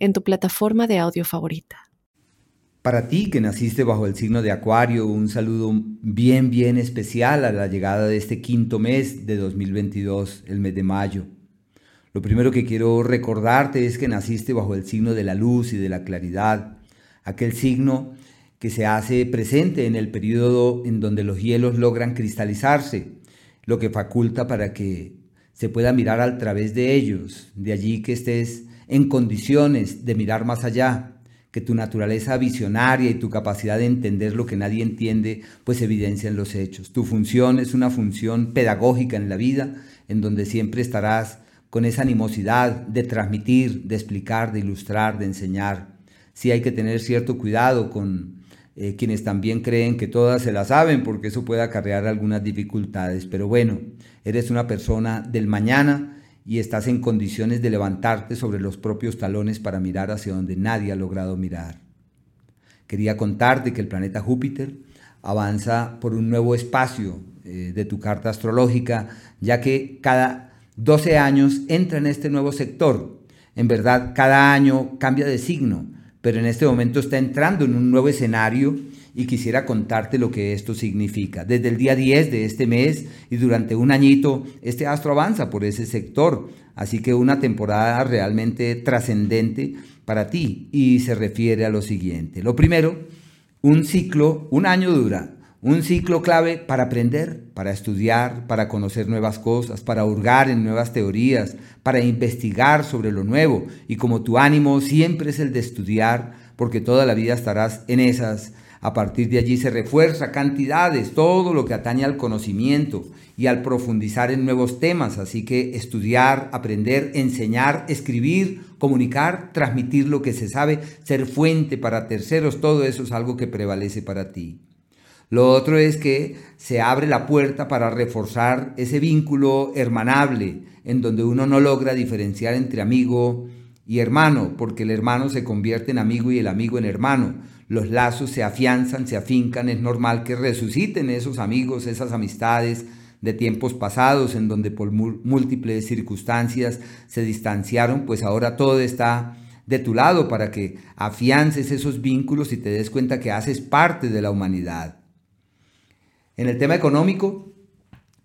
en tu plataforma de audio favorita. Para ti que naciste bajo el signo de Acuario, un saludo bien, bien especial a la llegada de este quinto mes de 2022, el mes de mayo. Lo primero que quiero recordarte es que naciste bajo el signo de la luz y de la claridad aquel signo que se hace presente en el periodo en donde los hielos logran cristalizarse, lo que faculta para que se pueda mirar a través de ellos, de allí que estés en condiciones de mirar más allá, que tu naturaleza visionaria y tu capacidad de entender lo que nadie entiende, pues evidencian los hechos. Tu función es una función pedagógica en la vida, en donde siempre estarás con esa animosidad de transmitir, de explicar, de ilustrar, de enseñar sí hay que tener cierto cuidado con eh, quienes también creen que todas se la saben, porque eso puede acarrear algunas dificultades. Pero bueno, eres una persona del mañana y estás en condiciones de levantarte sobre los propios talones para mirar hacia donde nadie ha logrado mirar. Quería contarte que el planeta Júpiter avanza por un nuevo espacio eh, de tu carta astrológica, ya que cada 12 años entra en este nuevo sector. En verdad, cada año cambia de signo pero en este momento está entrando en un nuevo escenario y quisiera contarte lo que esto significa. Desde el día 10 de este mes y durante un añito, este astro avanza por ese sector, así que una temporada realmente trascendente para ti y se refiere a lo siguiente. Lo primero, un ciclo, un año dura, un ciclo clave para aprender, para estudiar, para conocer nuevas cosas, para hurgar en nuevas teorías, para investigar sobre lo nuevo. Y como tu ánimo siempre es el de estudiar, porque toda la vida estarás en esas, a partir de allí se refuerza cantidades, todo lo que atañe al conocimiento y al profundizar en nuevos temas. Así que estudiar, aprender, enseñar, escribir, comunicar, transmitir lo que se sabe, ser fuente para terceros, todo eso es algo que prevalece para ti. Lo otro es que se abre la puerta para reforzar ese vínculo hermanable en donde uno no logra diferenciar entre amigo y hermano, porque el hermano se convierte en amigo y el amigo en hermano. Los lazos se afianzan, se afincan, es normal que resuciten esos amigos, esas amistades de tiempos pasados en donde por múltiples circunstancias se distanciaron, pues ahora todo está de tu lado para que afiances esos vínculos y te des cuenta que haces parte de la humanidad. En el tema económico,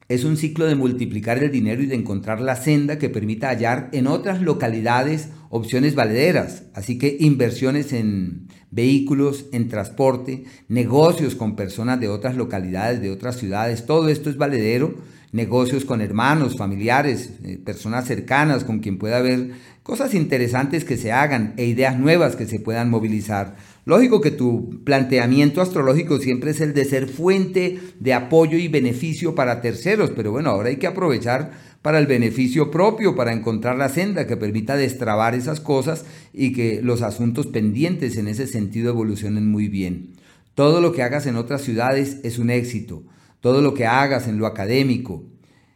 es un ciclo de multiplicar el dinero y de encontrar la senda que permita hallar en otras localidades opciones valederas, así que inversiones en vehículos, en transporte, negocios con personas de otras localidades, de otras ciudades, todo esto es valedero, negocios con hermanos, familiares, eh, personas cercanas con quien pueda haber cosas interesantes que se hagan e ideas nuevas que se puedan movilizar. Lógico que tu planteamiento astrológico siempre es el de ser fuente de apoyo y beneficio para terceros, pero bueno, ahora hay que aprovechar para el beneficio propio, para encontrar la senda que permita destrabar esas cosas y que los asuntos pendientes en ese sentido evolucionen muy bien. Todo lo que hagas en otras ciudades es un éxito, todo lo que hagas en lo académico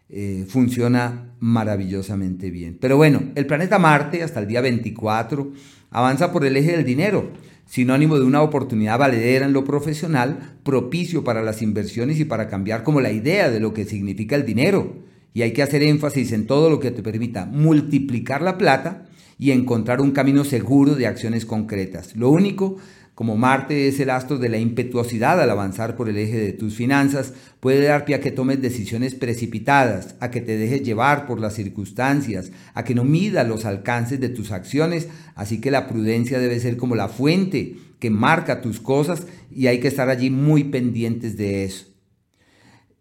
eh, funciona maravillosamente bien. Pero bueno, el planeta Marte hasta el día 24 avanza por el eje del dinero sinónimo de una oportunidad valedera en lo profesional, propicio para las inversiones y para cambiar como la idea de lo que significa el dinero. Y hay que hacer énfasis en todo lo que te permita multiplicar la plata y encontrar un camino seguro de acciones concretas. Lo único como Marte es el astro de la impetuosidad al avanzar por el eje de tus finanzas, puede dar pie a que tomes decisiones precipitadas, a que te dejes llevar por las circunstancias, a que no mida los alcances de tus acciones, así que la prudencia debe ser como la fuente que marca tus cosas y hay que estar allí muy pendientes de eso.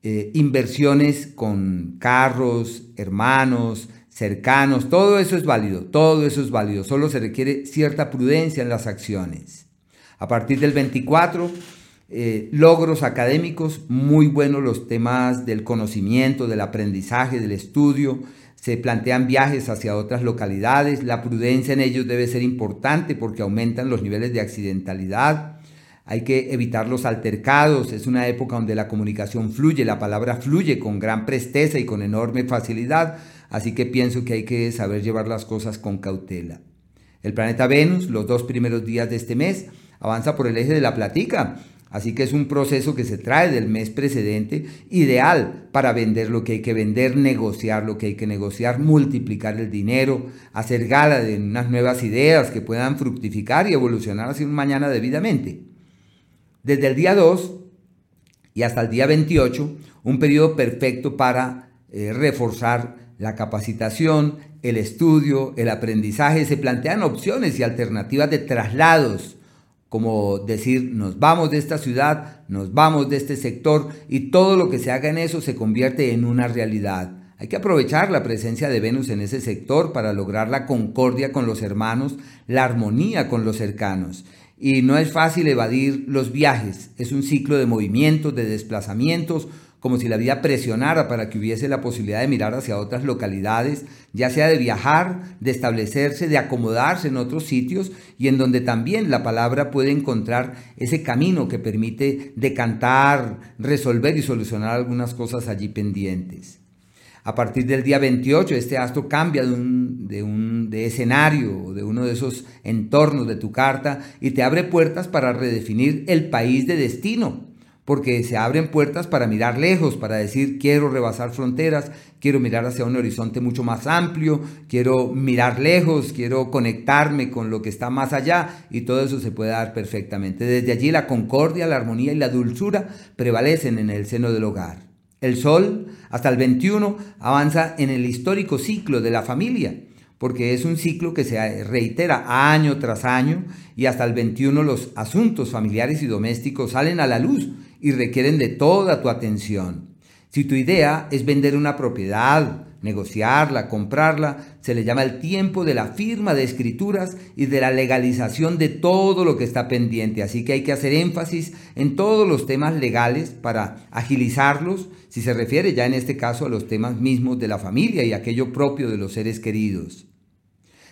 Eh, inversiones con carros, hermanos, cercanos, todo eso es válido, todo eso es válido, solo se requiere cierta prudencia en las acciones. A partir del 24, eh, logros académicos, muy buenos los temas del conocimiento, del aprendizaje, del estudio. se plantean viajes hacia otras localidades, la prudencia en ellos debe ser importante porque aumentan los niveles de accidentalidad, hay que evitar los altercados, es una época donde la comunicación fluye, la palabra fluye con gran presteza y con enorme facilidad, así que pienso que hay que saber llevar las cosas con cautela. El planeta Venus, los dos primeros días de este mes, avanza por el eje de la platica, así que es un proceso que se trae del mes precedente, ideal para vender lo que hay que vender, negociar lo que hay que negociar, multiplicar el dinero, hacer gala de unas nuevas ideas que puedan fructificar y evolucionar hacia un mañana debidamente. Desde el día 2 y hasta el día 28, un periodo perfecto para eh, reforzar la capacitación, el estudio, el aprendizaje, se plantean opciones y alternativas de traslados, como decir, nos vamos de esta ciudad, nos vamos de este sector y todo lo que se haga en eso se convierte en una realidad. Hay que aprovechar la presencia de Venus en ese sector para lograr la concordia con los hermanos, la armonía con los cercanos. Y no es fácil evadir los viajes, es un ciclo de movimientos, de desplazamientos, como si la vida presionara para que hubiese la posibilidad de mirar hacia otras localidades, ya sea de viajar, de establecerse, de acomodarse en otros sitios y en donde también la palabra puede encontrar ese camino que permite decantar, resolver y solucionar algunas cosas allí pendientes. A partir del día 28, este astro cambia de, un, de, un, de escenario, de uno de esos entornos de tu carta y te abre puertas para redefinir el país de destino porque se abren puertas para mirar lejos, para decir quiero rebasar fronteras, quiero mirar hacia un horizonte mucho más amplio, quiero mirar lejos, quiero conectarme con lo que está más allá y todo eso se puede dar perfectamente. Desde allí la concordia, la armonía y la dulzura prevalecen en el seno del hogar. El sol, hasta el 21, avanza en el histórico ciclo de la familia, porque es un ciclo que se reitera año tras año y hasta el 21 los asuntos familiares y domésticos salen a la luz y requieren de toda tu atención. Si tu idea es vender una propiedad, negociarla, comprarla, se le llama el tiempo de la firma de escrituras y de la legalización de todo lo que está pendiente. Así que hay que hacer énfasis en todos los temas legales para agilizarlos, si se refiere ya en este caso a los temas mismos de la familia y aquello propio de los seres queridos.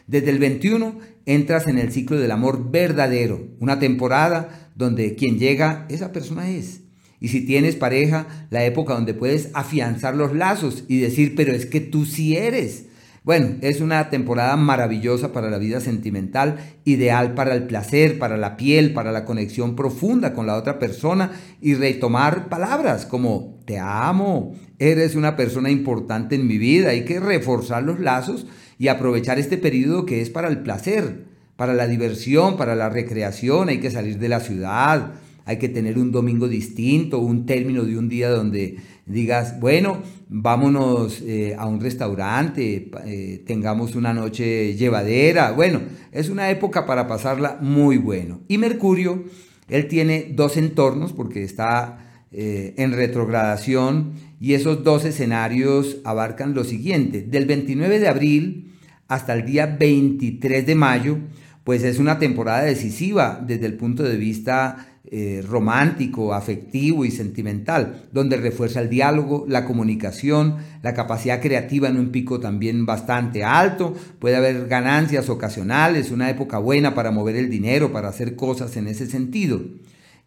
Desde el 21 entras en el ciclo del amor verdadero, una temporada donde quien llega, esa persona es. Y si tienes pareja, la época donde puedes afianzar los lazos y decir, pero es que tú sí eres. Bueno, es una temporada maravillosa para la vida sentimental, ideal para el placer, para la piel, para la conexión profunda con la otra persona y retomar palabras como te amo, eres una persona importante en mi vida. Hay que reforzar los lazos y aprovechar este periodo que es para el placer, para la diversión, para la recreación, hay que salir de la ciudad, hay que tener un domingo distinto, un término de un día donde digas, bueno, vámonos eh, a un restaurante, eh, tengamos una noche llevadera. Bueno, es una época para pasarla muy bueno. Y Mercurio, él tiene dos entornos porque está eh, en retrogradación y esos dos escenarios abarcan lo siguiente. Del 29 de abril hasta el día 23 de mayo, pues es una temporada decisiva desde el punto de vista eh, romántico, afectivo y sentimental, donde refuerza el diálogo, la comunicación, la capacidad creativa en un pico también bastante alto, puede haber ganancias ocasionales, una época buena para mover el dinero, para hacer cosas en ese sentido.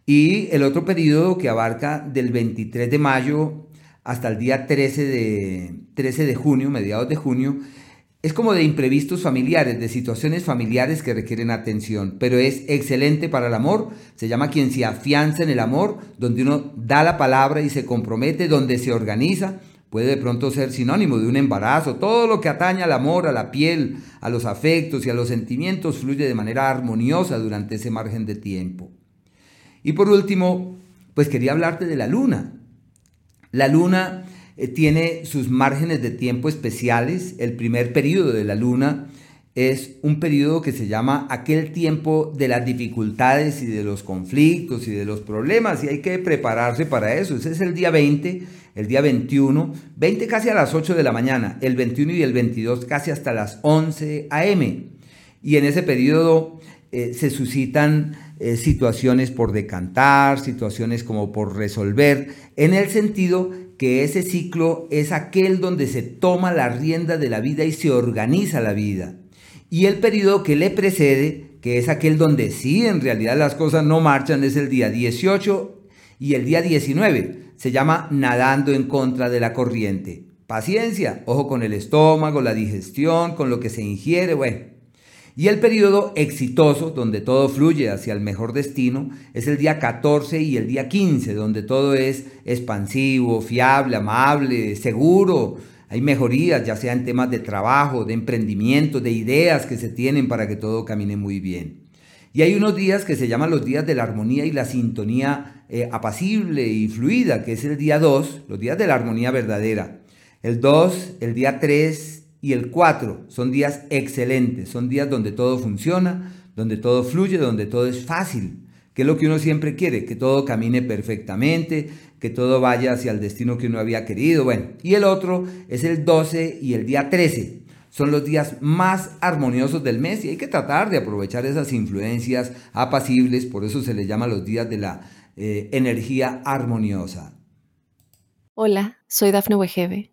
Y el otro periodo que abarca del 23 de mayo hasta el día 13 de, 13 de junio, mediados de junio, es como de imprevistos familiares, de situaciones familiares que requieren atención, pero es excelente para el amor. Se llama quien se afianza en el amor, donde uno da la palabra y se compromete, donde se organiza. Puede de pronto ser sinónimo de un embarazo. Todo lo que atañe al amor, a la piel, a los afectos y a los sentimientos fluye de manera armoniosa durante ese margen de tiempo. Y por último, pues quería hablarte de la luna. La luna eh, tiene sus márgenes de tiempo especiales. El primer periodo de la luna es un periodo que se llama aquel tiempo de las dificultades y de los conflictos y de los problemas y hay que prepararse para eso. Ese es el día 20, el día 21, 20 casi a las 8 de la mañana, el 21 y el 22 casi hasta las 11 a.m. Y en ese periodo eh, se suscitan eh, situaciones por decantar, situaciones como por resolver, en el sentido que ese ciclo es aquel donde se toma la rienda de la vida y se organiza la vida. Y el periodo que le precede, que es aquel donde sí en realidad las cosas no marchan, es el día 18 y el día 19. Se llama nadando en contra de la corriente. Paciencia, ojo con el estómago, la digestión, con lo que se ingiere, bueno. Y el periodo exitoso, donde todo fluye hacia el mejor destino, es el día 14 y el día 15, donde todo es expansivo, fiable, amable, seguro. Hay mejorías, ya sea en temas de trabajo, de emprendimiento, de ideas que se tienen para que todo camine muy bien. Y hay unos días que se llaman los días de la armonía y la sintonía eh, apacible y fluida, que es el día 2, los días de la armonía verdadera. El 2, el día 3 y el 4 son días excelentes, son días donde todo funciona, donde todo fluye, donde todo es fácil, que es lo que uno siempre quiere, que todo camine perfectamente, que todo vaya hacia el destino que uno había querido. Bueno, y el otro es el 12 y el día 13. Son los días más armoniosos del mes y hay que tratar de aprovechar esas influencias apacibles, por eso se les llama los días de la eh, energía armoniosa. Hola, soy Dafne Wegebe